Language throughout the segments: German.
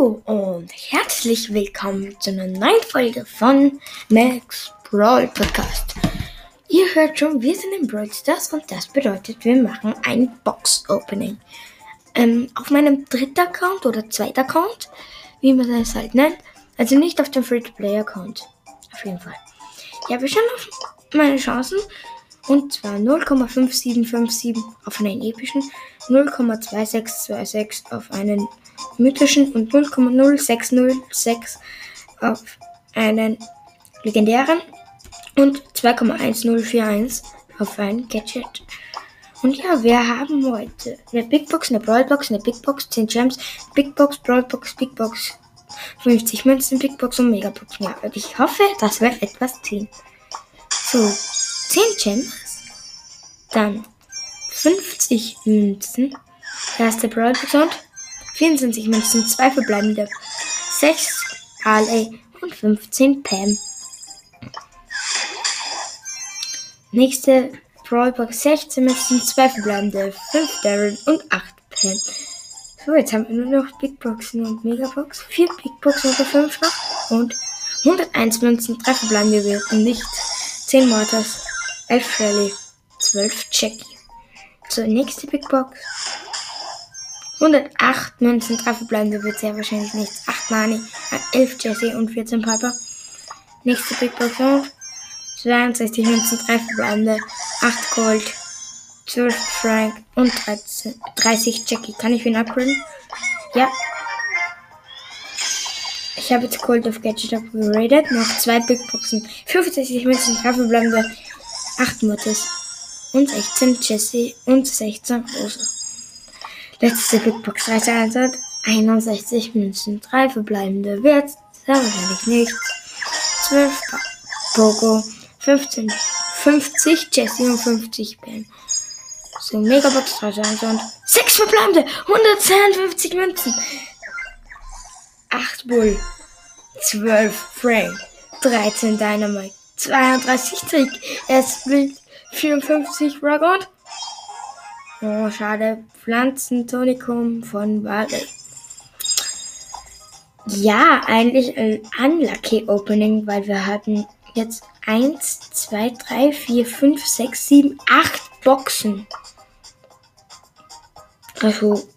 Hallo und herzlich willkommen zu einer neuen Folge von Max Brawl Podcast. Ihr hört schon, wir sind in Brawl Stars und das bedeutet, wir machen ein Box Opening. Ähm, auf meinem dritten Account oder zweiten Account, wie man es halt nennt. Also nicht auf dem Free-to-Play-Account. Auf jeden Fall. Ich habe schon auf meine Chancen. Und zwar 0,5757 auf einen epischen, 0,2626 auf einen mythischen und 0,0606 auf einen legendären und 2,1041 auf ein Gadget. Und ja, wir haben heute eine Big Box, eine Brawl Box, eine Big Box, 10 Gems, Big Box, Brawl Box, Big Box, 50 Münzen, Big Box und Mega Box. Ja, ich hoffe, dass wir etwas ziehen. So, 10 Gems, dann 50 Münzen, erste Brawl und 24 Münzen, 2 verbleibende, 6 Harley und 15 Pam. Nächste Brawlbox 16 Münzen, 2 verbleibende, 5 Darren und 8 Pam. So, jetzt haben wir nur noch Big Boxen und Megabox. 4 Big Boxen oder 5 noch. Und 101 Münzen, 3 verbleibende und nichts. 10 Mortars, 11 Shelly, 12 Jackie. So, nächste Big Box. 108 Münzen, 3 verbleibende wird sehr wahrscheinlich nichts. 8 Nani, 11 Jesse und 14 Piper. Nächste Big Box und 62 Münzen, 3 verbleibende, 8 Gold, 12 Frank und 13, 30 Jackie. Kann ich ihn upgraden? Ja. Ich habe jetzt Gold auf Gadget upgraded. Noch zwei Big Boxen. 65 Münzen, 3 verbleibende, 8 Mutters und 16 Jesse und 16 Rosa. Letzte Big Box 13 61 Münzen, 3 verbleibende Wert, sehr wahrscheinlich nichts. 12 Pogo, 15, 50 Jesse und 50 Ben. So, Megabox 3000 und 6 verbleibende, 152 Münzen. 8 Bull, 12 Frank, 13 Dynamite, 32 Trick, erst Bild, 54 Rock Oh, schade. Pflanzentonikum von Vale. Ja, eigentlich ein unlucky Opening, weil wir hatten jetzt 1, 2, 3, 4, 5, 6, 7, 8 Boxen. Also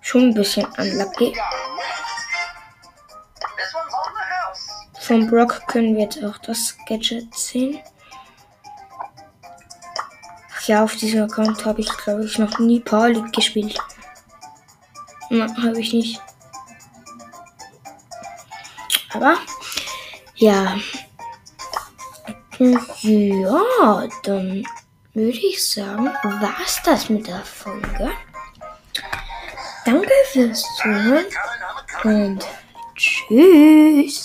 schon ein bisschen unlucky. Vom Brock können wir jetzt auch das Gadget sehen. Ja, auf diesem Account habe ich, glaube ich, noch nie Power League gespielt. Nein, habe ich nicht. Aber, ja. Ja, dann würde ich sagen, war's das mit der Folge. Danke fürs Zuhören und tschüss.